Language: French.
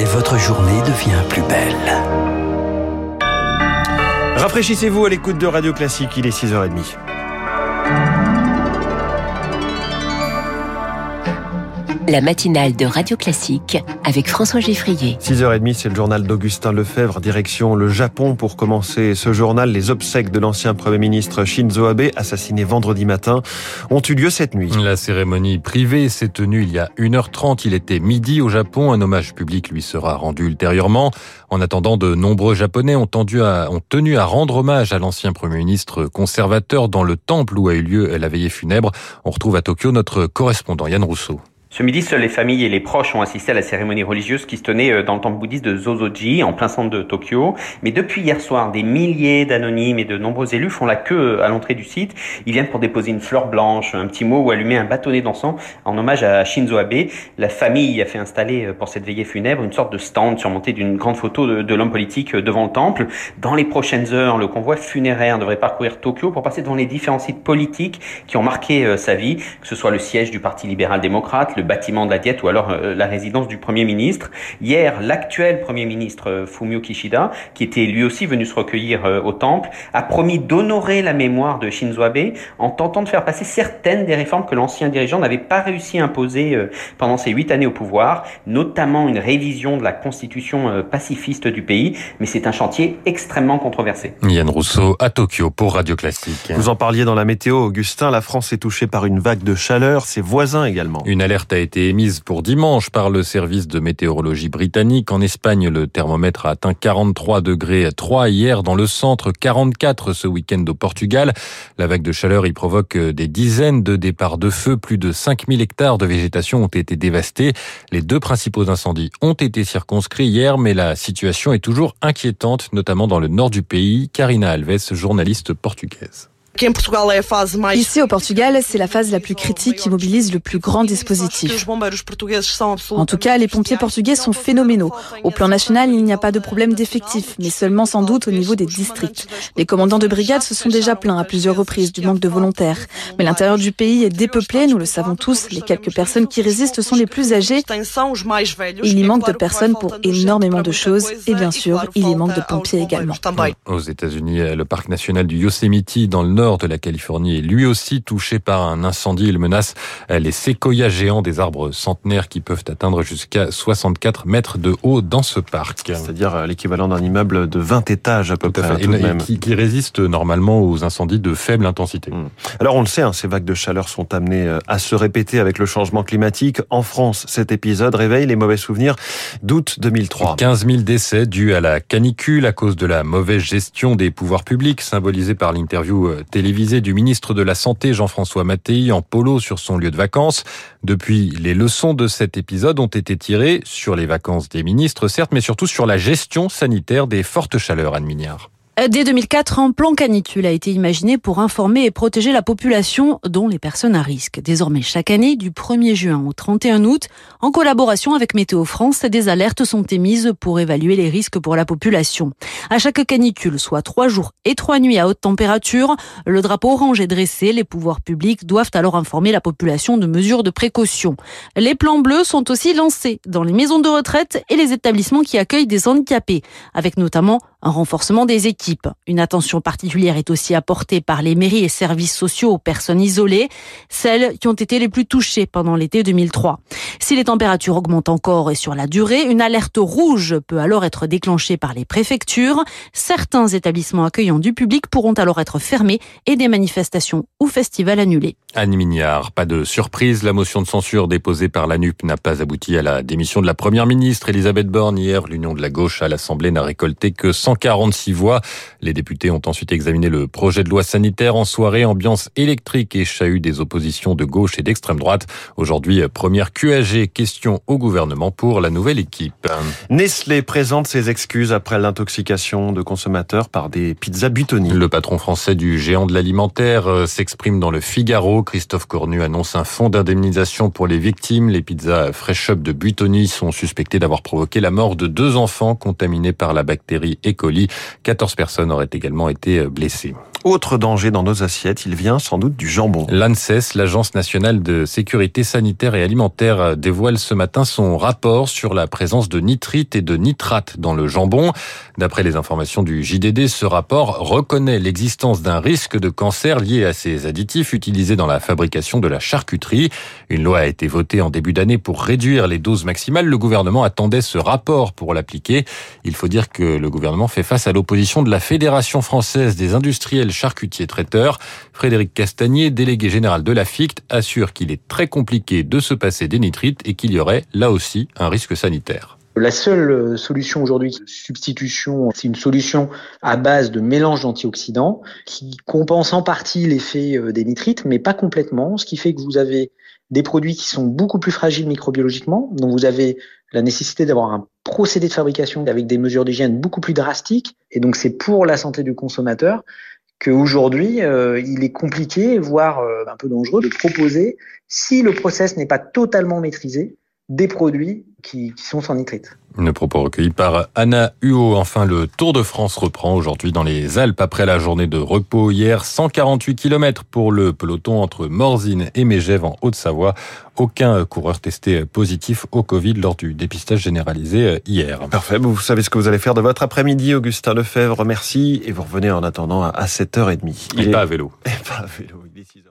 et votre journée devient plus belle. Rafraîchissez-vous à l'écoute de Radio Classique, il est 6h30. La matinale de Radio Classique avec François Geffrier. 6h30, c'est le journal d'Augustin Lefebvre, direction le Japon pour commencer ce journal. Les obsèques de l'ancien Premier ministre Shinzo Abe, assassiné vendredi matin, ont eu lieu cette nuit. La cérémonie privée s'est tenue il y a 1h30. Il était midi au Japon. Un hommage public lui sera rendu ultérieurement. En attendant, de nombreux Japonais ont, à, ont tenu à rendre hommage à l'ancien Premier ministre conservateur dans le temple où a eu lieu la veillée funèbre. On retrouve à Tokyo notre correspondant Yann Rousseau. Ce midi, seules les familles et les proches ont assisté à la cérémonie religieuse qui se tenait euh, dans le temple bouddhiste de Zozoji, en plein centre de Tokyo. Mais depuis hier soir, des milliers d'anonymes et de nombreux élus font la queue euh, à l'entrée du site. Ils viennent pour déposer une fleur blanche, un petit mot ou allumer un bâtonnet d'encens en hommage à Shinzo Abe. La famille a fait installer euh, pour cette veillée funèbre une sorte de stand surmonté d'une grande photo de, l'homme politique devant le temple. Dans les prochaines heures, le convoi funéraire devrait parcourir Tokyo pour passer devant les différents sites politiques qui ont marqué sa vie, que ce soit le siège du Parti libéral-démocrate, le bâtiment de la Diète ou alors euh, la résidence du Premier ministre. Hier, l'actuel Premier ministre euh, Fumio Kishida, qui était lui aussi venu se recueillir euh, au temple, a promis d'honorer la mémoire de Shinzo Abe en tentant de faire passer certaines des réformes que l'ancien dirigeant n'avait pas réussi à imposer pendant ses huit années au pouvoir, notamment une révision de la constitution pacifiste du pays. Mais c'est un chantier extrêmement controversé. Yann Rousseau à Tokyo pour Radio Classique. Vous en parliez dans la météo, Augustin. La France est touchée par une vague de chaleur, ses voisins également. Une alerte a été émise pour dimanche par le service de météorologie britannique. En Espagne, le thermomètre a atteint 43 degrés 3 hier dans le centre, 44 ce week-end au Portugal. La vague de chaleur y provoque des dizaines de départs de feu. Plus de 5000 hectares de végétation ont été dévastés. Les deux principaux incendies ont été circonscrits hier, mais la situation est toujours inquiétante, notamment dans le nord du pays. Karina Alves, journaliste portugaise. Ici au Portugal, c'est la phase la plus critique qui mobilise le plus grand dispositif. En tout cas, les pompiers portugais sont phénoménaux. Au plan national, il n'y a pas de problème d'effectifs, mais seulement sans doute au niveau des districts. Les commandants de brigade se sont déjà plaints à plusieurs reprises du manque de volontaires. Mais l'intérieur du pays est dépeuplé, nous le savons tous. Les quelques personnes qui résistent sont les plus âgées. Il y manque de personnes pour énormément de choses et bien sûr, il y manque de pompiers également. Aux États-Unis, le parc national du Yosemite dans le nord de la Californie est lui aussi touché par un incendie. Il menace les séquoias géants des arbres centenaires qui peuvent atteindre jusqu'à 64 mètres de haut dans ce parc. C'est-à-dire euh, l'équivalent d'un immeuble de 20 étages à peu près. Qui, résiste normalement aux incendies de faible intensité. Hmm. Alors on le sait, hein, ces vagues de chaleur sont amenées euh, à se répéter avec le changement climatique. En France, cet épisode réveille les mauvais souvenirs d'août 2003. 15 000 décès dus à la canicule à cause de la mauvaise gestion des pouvoirs publics, symbolisée par l'interview euh, télévisé du ministre de la Santé Jean-François Mattei en polo sur son lieu de vacances. Depuis, les leçons de cet épisode ont été tirées sur les vacances des ministres, certes, mais surtout sur la gestion sanitaire des fortes chaleurs, Anne Mignard. Dès 2004, un plan canicule a été imaginé pour informer et protéger la population, dont les personnes à risque. Désormais, chaque année, du 1er juin au 31 août, en collaboration avec Météo France, des alertes sont émises pour évaluer les risques pour la population. À chaque canicule, soit trois jours et trois nuits à haute température, le drapeau orange est dressé. Les pouvoirs publics doivent alors informer la population de mesures de précaution. Les plans bleus sont aussi lancés dans les maisons de retraite et les établissements qui accueillent des handicapés, avec notamment un renforcement des équipes. Une attention particulière est aussi apportée par les mairies et services sociaux aux personnes isolées, celles qui ont été les plus touchées pendant l'été 2003. Si les températures augmentent encore et sur la durée, une alerte rouge peut alors être déclenchée par les préfectures. Certains établissements accueillant du public pourront alors être fermés et des manifestations ou festivals annulés. Anne Mignard, pas de surprise, la motion de censure déposée par la NUP n'a pas abouti à la démission de la première ministre Elisabeth Borne hier. L'Union de la gauche à l'Assemblée n'a récolté que 146 voix. Les députés ont ensuite examiné le projet de loi sanitaire en soirée, ambiance électrique et chahut des oppositions de gauche et d'extrême droite. Aujourd'hui, première QAG, question au gouvernement pour la nouvelle équipe. Nestlé présente ses excuses après l'intoxication de consommateurs par des pizzas Butoni. Le patron français du géant de l'alimentaire euh, s'exprime dans le Figaro. Christophe Cornu annonce un fonds d'indemnisation pour les victimes. Les pizzas Fresh Up de Buitoni sont suspectées d'avoir provoqué la mort de deux enfants contaminés par la bactérie E. coli. 14 personnes auraient également été blessées. Autre danger dans nos assiettes, il vient sans doute du jambon. L'ANSES, l'Agence nationale de sécurité sanitaire et alimentaire, dévoile ce matin son rapport sur la présence de nitrites et de nitrates dans le jambon. D'après les informations du JDD, ce rapport reconnaît l'existence d'un risque de cancer lié à ces additifs utilisés dans la fabrication de la charcuterie. Une loi a été votée en début d'année pour réduire les doses maximales. Le gouvernement attendait ce rapport pour l'appliquer. Il faut dire que le gouvernement fait face à l'opposition de la Fédération française des industriels charcutier traiteur. Frédéric Castagnier, délégué général de la FICT, assure qu'il est très compliqué de se passer des nitrites et qu'il y aurait là aussi un risque sanitaire. La seule euh, solution aujourd'hui, substitution, c'est une solution à base de mélange d'antioxydants qui compense en partie l'effet euh, des nitrites, mais pas complètement, ce qui fait que vous avez des produits qui sont beaucoup plus fragiles microbiologiquement, donc vous avez la nécessité d'avoir un procédé de fabrication avec des mesures d'hygiène beaucoup plus drastiques, et donc c'est pour la santé du consommateur qu'aujourd'hui, euh, il est compliqué, voire euh, un peu dangereux, de proposer, si le process n'est pas totalement maîtrisé, des produits qui, qui, sont sans nitrite. Le propos recueilli par Anna Huot. Enfin, le Tour de France reprend aujourd'hui dans les Alpes après la journée de repos hier. 148 km pour le peloton entre Morzine et Mégève en Haute-Savoie. Aucun coureur testé positif au Covid lors du dépistage généralisé hier. Parfait. Vous savez ce que vous allez faire de votre après-midi, Augustin Lefebvre. Merci. Et vous revenez en attendant à 7h30. Il et est... pas à vélo. Et pas à vélo. Il est 6h.